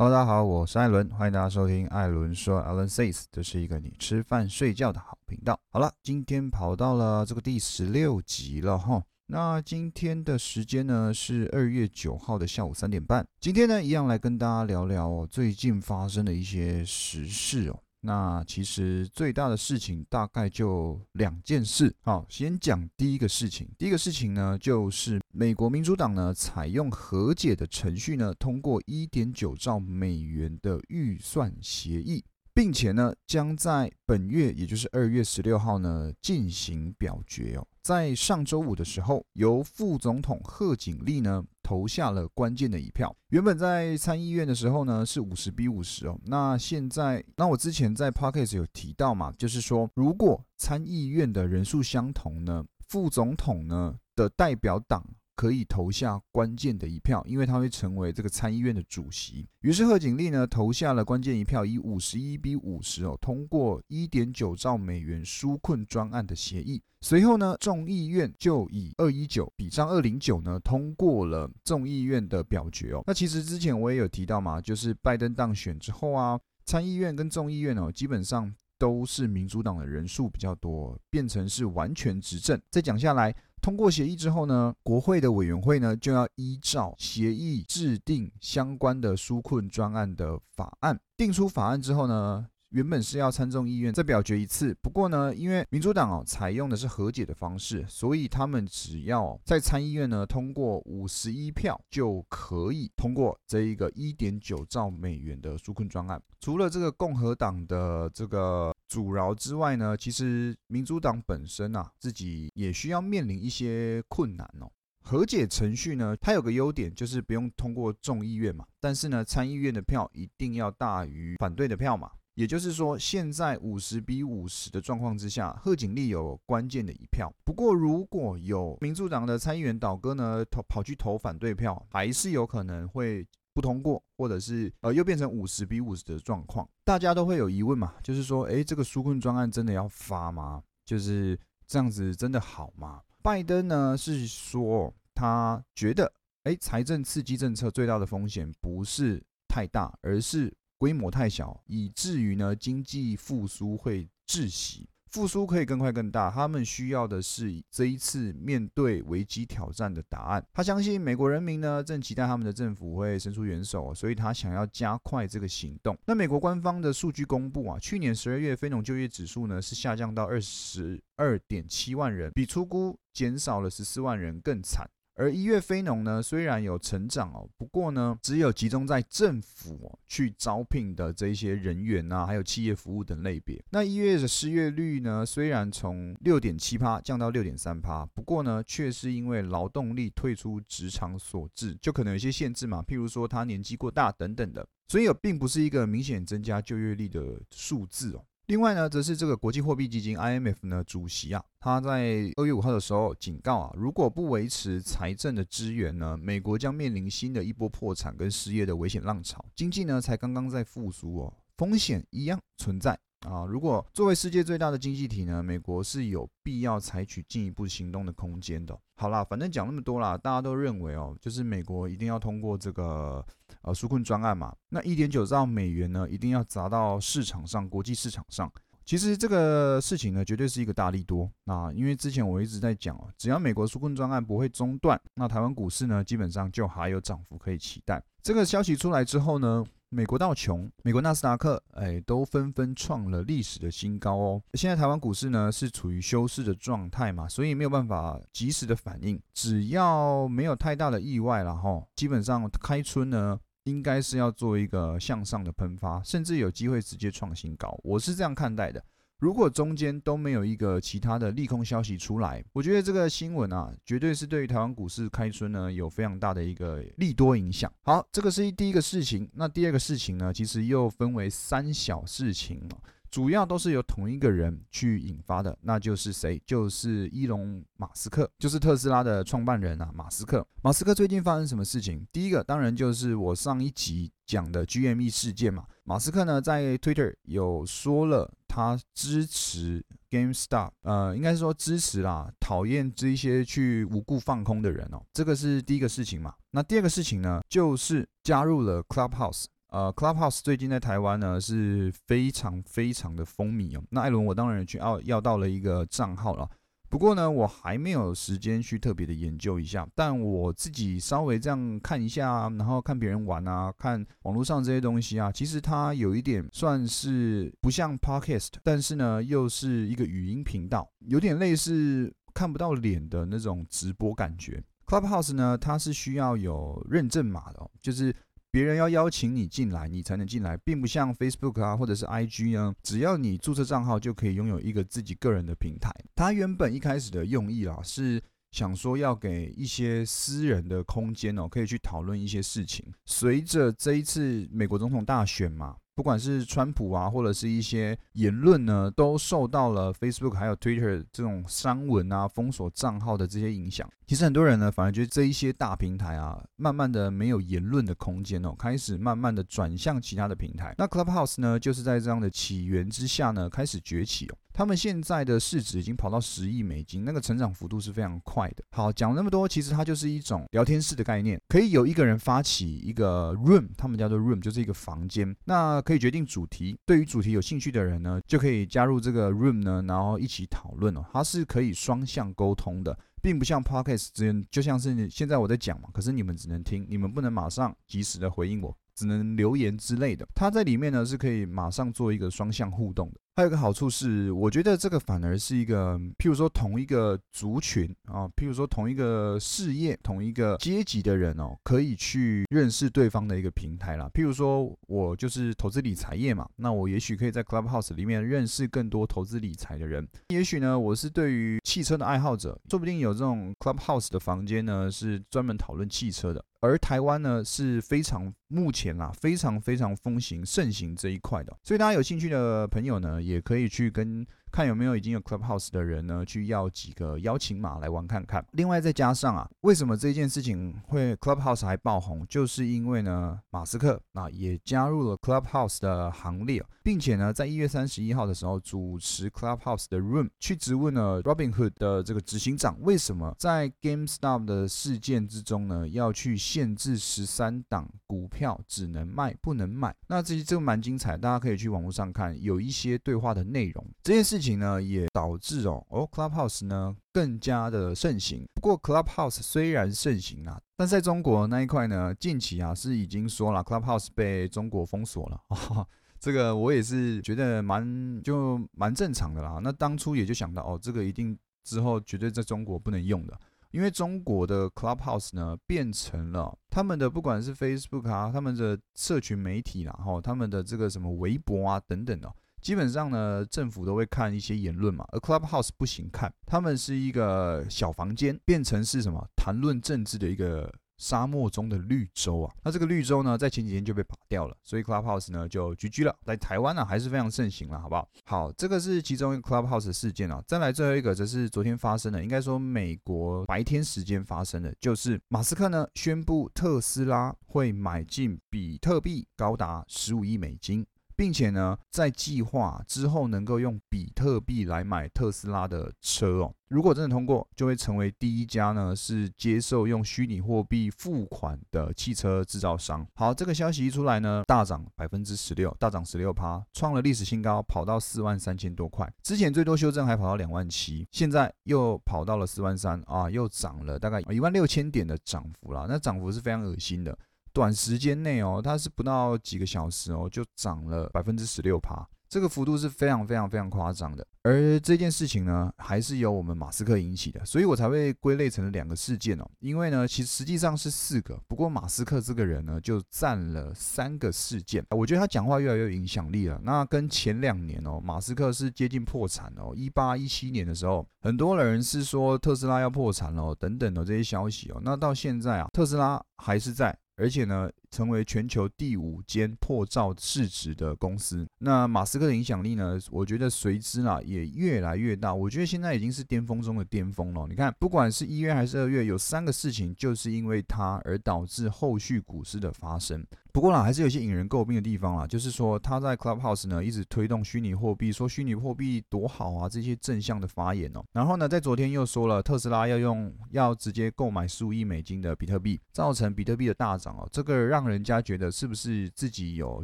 Hello，大家好，我是艾伦，欢迎大家收听艾伦说 （Alan Says），这是一个你吃饭睡觉的好频道。好了，今天跑到了这个第十六集了哈。那今天的时间呢是二月九号的下午三点半。今天呢，一样来跟大家聊聊哦，最近发生的一些时事哦。那其实最大的事情大概就两件事。好，先讲第一个事情。第一个事情呢，就是美国民主党呢采用和解的程序呢，通过一点九兆美元的预算协议，并且呢将在本月，也就是二月十六号呢进行表决哦。在上周五的时候，由副总统贺锦丽呢投下了关键的一票。原本在参议院的时候呢是五十比五十哦，那现在那我之前在 p o c k e t 有提到嘛，就是说如果参议院的人数相同呢，副总统呢的代表党。可以投下关键的一票，因为他会成为这个参议院的主席。于是贺锦丽呢投下了关键一票，以五十一比五十哦通过一点九兆美元纾困专案的协议。随后呢众议院就以二一九比上二零九呢通过了众议院的表决哦。那其实之前我也有提到嘛，就是拜登当选之后啊，参议院跟众议院哦基本上都是民主党的人数比较多，变成是完全执政。再讲下来。通过协议之后呢，国会的委员会呢就要依照协议制定相关的纾困专案的法案。定出法案之后呢。原本是要参众议院再表决一次，不过呢，因为民主党哦采用的是和解的方式，所以他们只要在参议院呢通过五十一票就可以通过这一个一点九兆美元的纾困专案。除了这个共和党的这个阻挠之外呢，其实民主党本身啊自己也需要面临一些困难哦。和解程序呢，它有个优点就是不用通过众议院嘛，但是呢，参议院的票一定要大于反对的票嘛。也就是说，现在五十比五十的状况之下，贺锦丽有关键的一票。不过，如果有民主党的参议员倒戈呢，投跑去投反对票，还是有可能会不通过，或者是呃又变成五十比五十的状况。大家都会有疑问嘛，就是说，诶，这个纾困专案真的要发吗？就是这样子真的好吗？拜登呢是说，他觉得，诶，财政刺激政策最大的风险不是太大，而是。规模太小，以至于呢经济复苏会窒息。复苏可以更快更大，他们需要的是这一次面对危机挑战的答案。他相信美国人民呢正期待他们的政府会伸出援手，所以他想要加快这个行动。那美国官方的数据公布啊，去年十二月非农就业指数呢是下降到二十二点七万人，比出估减少了十四万人更惨。而一月非农呢，虽然有成长哦，不过呢，只有集中在政府去招聘的这些人员啊，还有企业服务等类别。那一月的失业率呢，虽然从六点七趴降到六点三趴，不过呢，却是因为劳动力退出职场所致，就可能有些限制嘛，譬如说他年纪过大等等的，所以并不是一个明显增加就业率的数字哦。另外呢，则是这个国际货币基金 IMF 呢主席啊，他在二月五号的时候警告啊，如果不维持财政的支援呢，美国将面临新的一波破产跟失业的危险浪潮，经济呢才刚刚在复苏哦，风险一样存在啊。如果作为世界最大的经济体呢，美国是有必要采取进一步行动的空间的。好啦，反正讲那么多啦，大家都认为哦，就是美国一定要通过这个。呃，纾困专案嘛，那一点九兆美元呢，一定要砸到市场上，国际市场上。其实这个事情呢，绝对是一个大利多。那因为之前我一直在讲哦，只要美国纾困专案不会中断，那台湾股市呢，基本上就还有涨幅可以期待。这个消息出来之后呢？美国道琼、美国纳斯达克，哎，都纷纷创了历史的新高哦。现在台湾股市呢是处于休市的状态嘛，所以没有办法及时的反应。只要没有太大的意外了哈，基本上开春呢应该是要做一个向上的喷发，甚至有机会直接创新高。我是这样看待的。如果中间都没有一个其他的利空消息出来，我觉得这个新闻啊，绝对是对于台湾股市开春呢有非常大的一个利多影响。好，这个是第一个事情。那第二个事情呢，其实又分为三小事情主要都是由同一个人去引发的，那就是谁？就是伊隆马斯克，就是特斯拉的创办人啊，马斯克。马斯克最近发生什么事情？第一个当然就是我上一集讲的 GME 事件嘛。马斯克呢在 Twitter 有说了，他支持 GameStop，呃，应该是说支持啦，讨厌这些去无故放空的人哦。这个是第一个事情嘛。那第二个事情呢，就是加入了 Clubhouse。呃，Clubhouse 最近在台湾呢是非常非常的风靡哦。那艾伦我当然去要要到了一个账号了。不过呢，我还没有时间去特别的研究一下，但我自己稍微这样看一下，然后看别人玩啊，看网络上这些东西啊，其实它有一点算是不像 Podcast，但是呢又是一个语音频道，有点类似看不到脸的那种直播感觉。Clubhouse 呢，它是需要有认证码的，就是。别人要邀请你进来，你才能进来，并不像 Facebook 啊，或者是 IG 啊，只要你注册账号就可以拥有一个自己个人的平台。它原本一开始的用意啊，是想说要给一些私人的空间哦，可以去讨论一些事情。随着这一次美国总统大选嘛。不管是川普啊，或者是一些言论呢，都受到了 Facebook 还有 Twitter 这种删文啊、封锁账号的这些影响。其实很多人呢，反而觉得这一些大平台啊，慢慢的没有言论的空间哦，开始慢慢的转向其他的平台。那 Clubhouse 呢，就是在这样的起源之下呢，开始崛起哦。他们现在的市值已经跑到十亿美金，那个成长幅度是非常快的。好，讲那么多，其实它就是一种聊天室的概念，可以有一个人发起一个 room，他们叫做 room，就是一个房间，那可以决定主题。对于主题有兴趣的人呢，就可以加入这个 room 呢，然后一起讨论哦。它是可以双向沟通的，并不像 podcast 之间，就像是现在我在讲嘛，可是你们只能听，你们不能马上及时的回应我，只能留言之类的。它在里面呢是可以马上做一个双向互动的。还有一个好处是，我觉得这个反而是一个，譬如说同一个族群啊，譬如说同一个事业、同一个阶级的人哦，可以去认识对方的一个平台啦。譬如说我就是投资理财业嘛，那我也许可以在 Clubhouse 里面认识更多投资理财的人。也许呢，我是对于汽车的爱好者，说不定有这种 Clubhouse 的房间呢，是专门讨论汽车的。而台湾呢是非常目前啊非常非常风行盛行这一块的，所以大家有兴趣的朋友呢，也可以去跟。看有没有已经有 Clubhouse 的人呢，去要几个邀请码来玩看看。另外再加上啊，为什么这件事情会 Clubhouse 还爆红，就是因为呢，马斯克啊也加入了 Clubhouse 的行列，并且呢，在一月三十一号的时候主持 Clubhouse 的 Room，去质问了 Robinhood 的这个执行长，为什么在 GameStop 的事件之中呢，要去限制十三档股票只能卖不能买？那这这个蛮精彩，大家可以去网络上看，有一些对话的内容。这件事。事情呢也导致哦哦 Clubhouse 呢更加的盛行。不过 Clubhouse 虽然盛行啊，但在中国那一块呢，近期啊是已经说了 Clubhouse 被中国封锁了。这个我也是觉得蛮就蛮正常的啦。那当初也就想到哦，这个一定之后绝对在中国不能用的，因为中国的 Clubhouse 呢变成了他们的不管是 Facebook 啊，他们的社群媒体啦，哈，他们的这个什么微博啊等等的。基本上呢，政府都会看一些言论嘛，而 Clubhouse 不行看，他们是一个小房间，变成是什么谈论政治的一个沙漠中的绿洲啊。那这个绿洲呢，在前几天就被拔掉了，所以 Clubhouse 呢就 GG 了。在台湾呢，还是非常盛行了，好不好？好，这个是其中一个 Clubhouse 事件啊。再来最后一个，则是昨天发生的，应该说美国白天时间发生的，就是马斯克呢宣布特斯拉会买进比特币高达十五亿美金。并且呢，在计划之后能够用比特币来买特斯拉的车哦。如果真的通过，就会成为第一家呢是接受用虚拟货币付款的汽车制造商。好，这个消息一出来呢，大涨百分之十六，大涨十六趴，创了历史新高，跑到四万三千多块。之前最多修正还跑到两万七，现在又跑到了四万三啊，又涨了大概一万六千点的涨幅啦。那涨幅是非常恶心的。短时间内哦，它是不到几个小时哦，就涨了百分之十六趴，这个幅度是非常非常非常夸张的。而这件事情呢，还是由我们马斯克引起的，所以我才会归类成了两个事件哦。因为呢，其实实际上是四个，不过马斯克这个人呢，就占了三个事件。我觉得他讲话越来越有影响力了。那跟前两年哦，马斯克是接近破产哦，一八一七年的时候，很多人是说特斯拉要破产了等等的这些消息哦。那到现在啊，特斯拉还是在。而且呢，成为全球第五间破兆市值的公司。那马斯克的影响力呢？我觉得随之啊也越来越大。我觉得现在已经是巅峰中的巅峰了。你看，不管是一月还是二月，有三个事情就是因为它而导致后续股市的发生。不过啦，还是有些引人诟病的地方啦，就是说他在 Clubhouse 呢一直推动虚拟货币，说虚拟货币多好啊，这些正向的发言哦。然后呢，在昨天又说了特斯拉要用要直接购买十五亿美金的比特币，造成比特币的大涨哦。这个让让人家觉得是不是自己有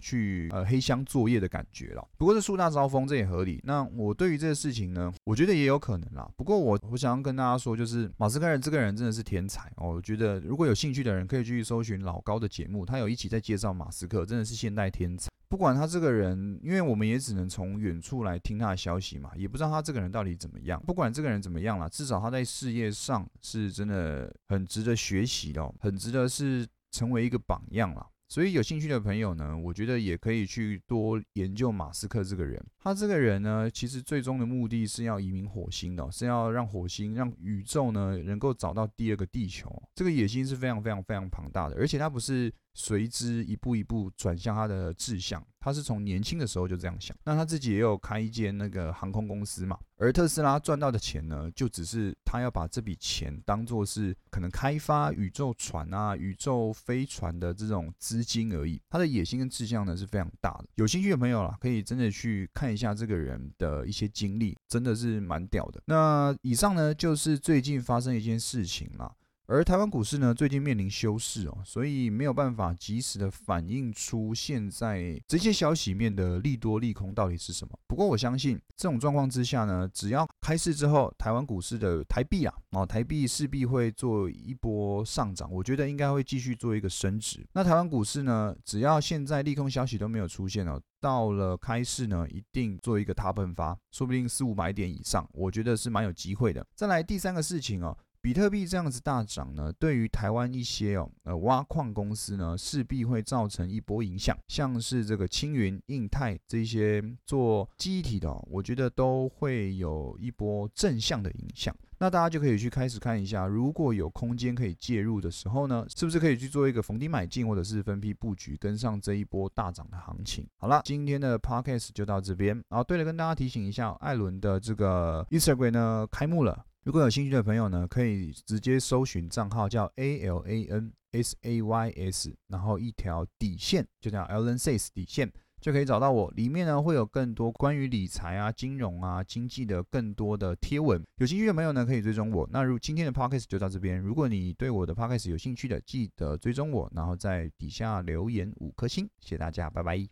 去呃黑箱作业的感觉了。不过这树大招风，这也合理。那我对于这个事情呢，我觉得也有可能啦。不过我我想要跟大家说，就是马斯克人这个人真的是天才哦。我觉得如果有兴趣的人可以去搜寻老高的节目，他有一起在介绍马斯克，真的是现代天才。不管他这个人，因为我们也只能从远处来听他的消息嘛，也不知道他这个人到底怎么样。不管这个人怎么样了，至少他在事业上是真的很值得学习的，很值得是成为一个榜样了。所以有兴趣的朋友呢，我觉得也可以去多研究马斯克这个人。他这个人呢，其实最终的目的是要移民火星的，是要让火星、让宇宙呢能够找到第二个地球。这个野心是非常非常非常庞大的，而且他不是。随之一步一步转向他的志向，他是从年轻的时候就这样想。那他自己也有开一间那个航空公司嘛，而特斯拉赚到的钱呢，就只是他要把这笔钱当做是可能开发宇宙船啊、宇宙飞船的这种资金而已。他的野心跟志向呢是非常大的。有兴趣的朋友啦，可以真的去看一下这个人的一些经历，真的是蛮屌的。那以上呢就是最近发生一件事情啦。而台湾股市呢，最近面临休市哦，所以没有办法及时的反映出现在这些消息面的利多利空到底是什么。不过我相信这种状况之下呢，只要开市之后，台湾股市的台币啊，哦台币势必会做一波上涨，我觉得应该会继续做一个升值。那台湾股市呢，只要现在利空消息都没有出现哦，到了开市呢，一定做一个大喷发，说不定四五百点以上，我觉得是蛮有机会的。再来第三个事情哦。比特币这样子大涨呢，对于台湾一些哦呃挖矿公司呢，势必会造成一波影响。像是这个青云、印泰这些做机体的，我觉得都会有一波正向的影响。那大家就可以去开始看一下，如果有空间可以介入的时候呢，是不是可以去做一个逢低买进，或者是分批布局，跟上这一波大涨的行情？好了，今天的 podcast 就到这边。然后对了，跟大家提醒一下，艾伦的这个 Instagram 呢开幕了。如果有兴趣的朋友呢，可以直接搜寻账号叫 A L A N S A Y S，然后一条底线就叫 Alan Says 底线，就可以找到我。里面呢会有更多关于理财啊、金融啊、经济的更多的贴文。有兴趣的朋友呢，可以追踪我。那如今天的 Podcast 就到这边。如果你对我的 Podcast 有兴趣的，记得追踪我，然后在底下留言五颗星。谢谢大家，拜拜。